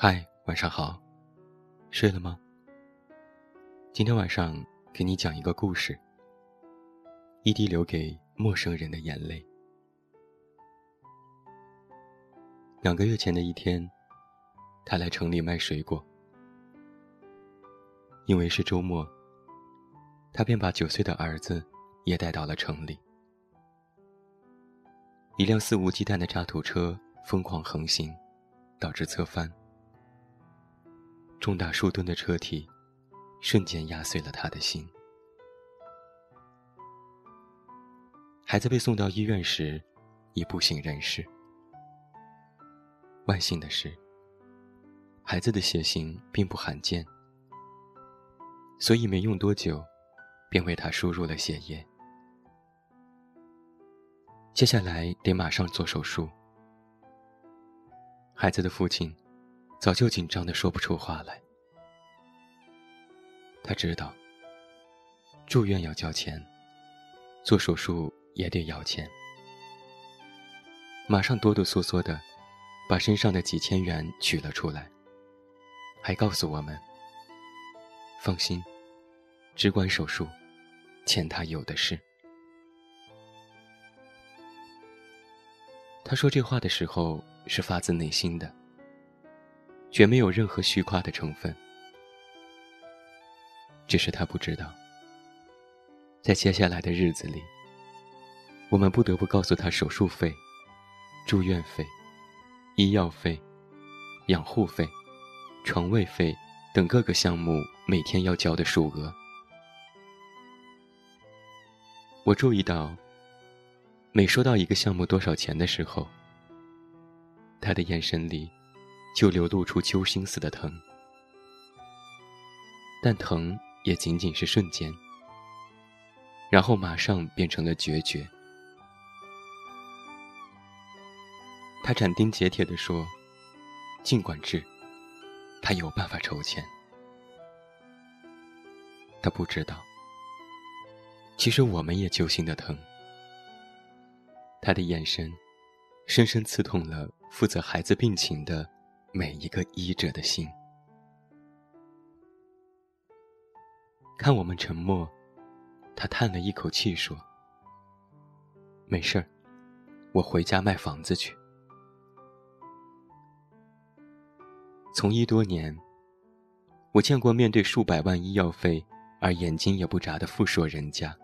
嗨，晚上好，睡了吗？今天晚上给你讲一个故事。一滴留给陌生人的眼泪。两个月前的一天，他来城里卖水果，因为是周末，他便把九岁的儿子也带到了城里。一辆肆无忌惮的渣土车疯狂横行，导致侧翻。重达数吨的车体，瞬间压碎了他的心。孩子被送到医院时，已不省人事。万幸的是，孩子的血型并不罕见，所以没用多久，便为他输入了血液。接下来得马上做手术。孩子的父亲。早就紧张的说不出话来。他知道，住院要交钱，做手术也得要钱。马上哆哆嗦嗦的，把身上的几千元取了出来，还告诉我们：“放心，只管手术，钱他有的是。”他说这话的时候是发自内心的。绝没有任何虚夸的成分，只是他不知道，在接下来的日子里，我们不得不告诉他手术费、住院费、医药费、养护费、床位费等各个项目每天要交的数额。我注意到，每说到一个项目多少钱的时候，他的眼神里。就流露出揪心似的疼，但疼也仅仅是瞬间，然后马上变成了决绝。他斩钉截铁地说：“尽管治，他有办法筹钱。”他不知道，其实我们也揪心的疼。他的眼神，深深刺痛了负责孩子病情的。每一个医者的心。看我们沉默，他叹了一口气说：“没事儿，我回家卖房子去。”从医多年，我见过面对数百万医药费而眼睛也不眨的富硕人家，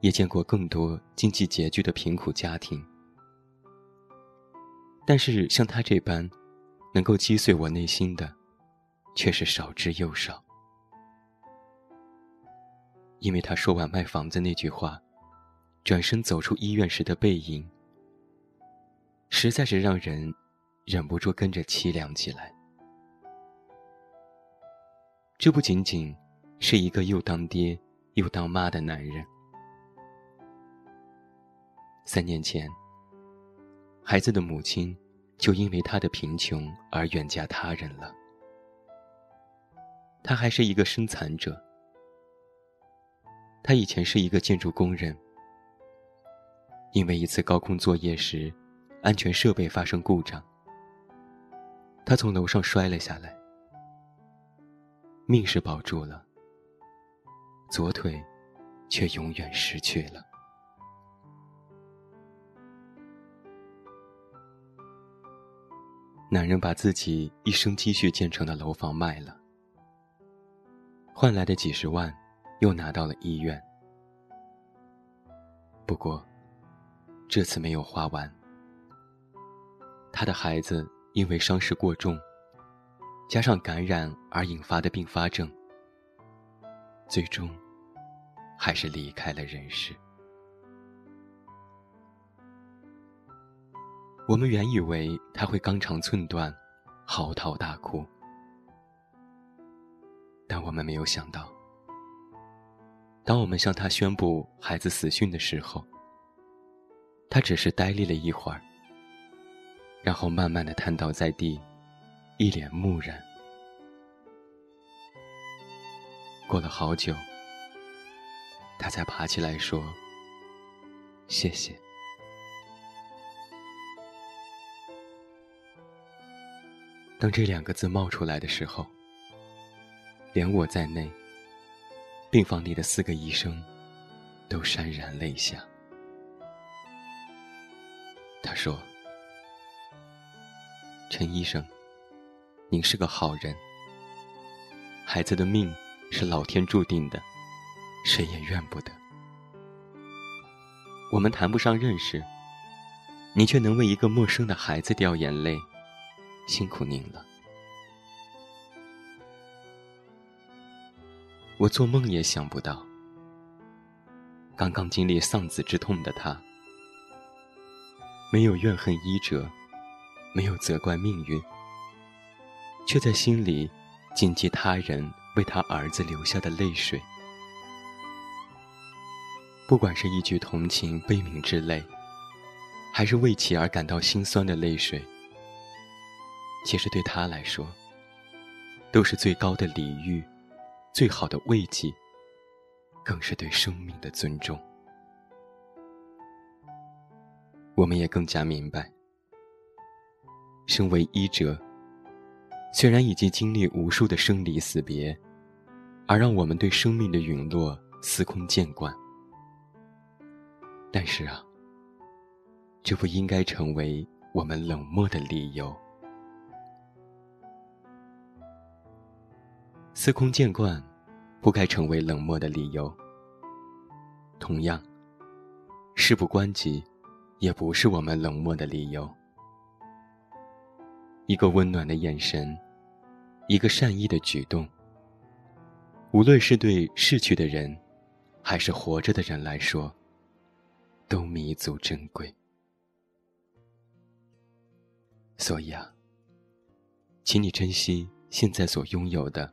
也见过更多经济拮据的贫苦家庭。但是像他这般，能够击碎我内心的，却是少之又少。因为他说完卖房子那句话，转身走出医院时的背影，实在是让人忍不住跟着凄凉起来。这不仅仅是一个又当爹又当妈的男人。三年前，孩子的母亲。就因为他的贫穷而远嫁他人了。他还是一个身残者。他以前是一个建筑工人，因为一次高空作业时，安全设备发生故障，他从楼上摔了下来，命是保住了，左腿却永远失去了。男人把自己一生积蓄建成的楼房卖了，换来的几十万，又拿到了医院。不过，这次没有花完。他的孩子因为伤势过重，加上感染而引发的并发症，最终还是离开了人世。我们原以为他会肝肠寸断，嚎啕大哭，但我们没有想到，当我们向他宣布孩子死讯的时候，他只是呆立了一会儿，然后慢慢的瘫倒在地，一脸木然。过了好久，他才爬起来说：“谢谢。”当这两个字冒出来的时候，连我在内，病房里的四个医生都潸然泪下。他说：“陈医生，您是个好人。孩子的命是老天注定的，谁也怨不得。我们谈不上认识，你却能为一个陌生的孩子掉眼泪，辛苦您了。我做梦也想不到，刚刚经历丧子之痛的他。”没有怨恨医者，没有责怪命运，却在心里谨记他人为他儿子流下的泪水。不管是一句同情悲悯之泪，还是为其而感到心酸的泪水，其实对他来说，都是最高的礼遇，最好的慰藉，更是对生命的尊重。我们也更加明白，身为医者，虽然已经经历无数的生离死别，而让我们对生命的陨落司空见惯，但是啊，这不应该成为我们冷漠的理由。司空见惯，不该成为冷漠的理由。同样，事不关己。也不是我们冷漠的理由。一个温暖的眼神，一个善意的举动，无论是对逝去的人，还是活着的人来说，都弥足珍贵。所以啊，请你珍惜现在所拥有的，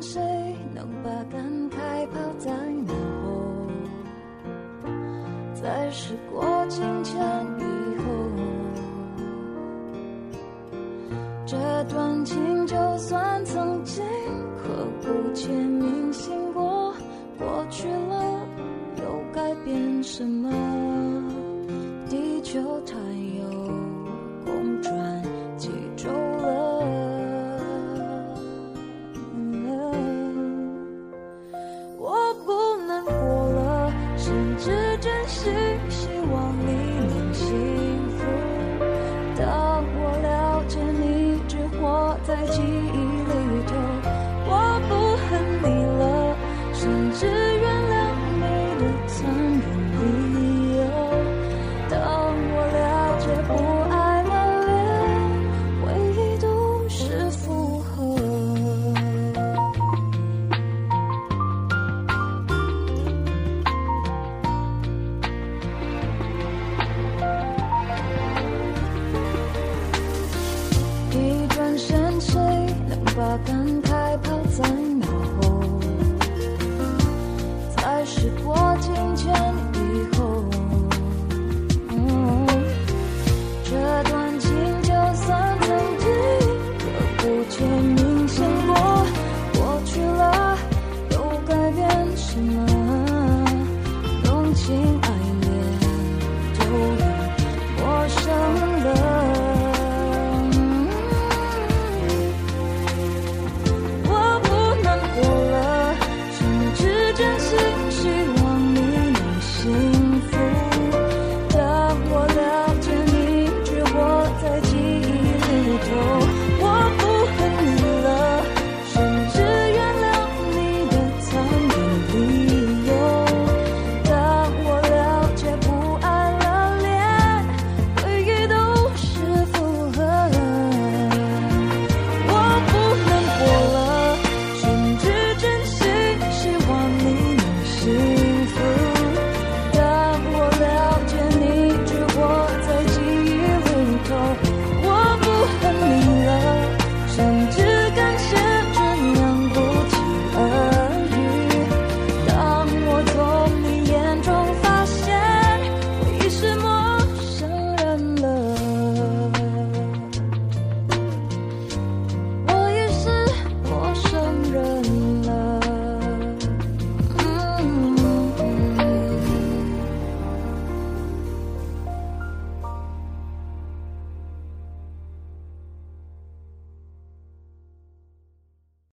谁能把感慨抛在脑后？在时过境迁珍惜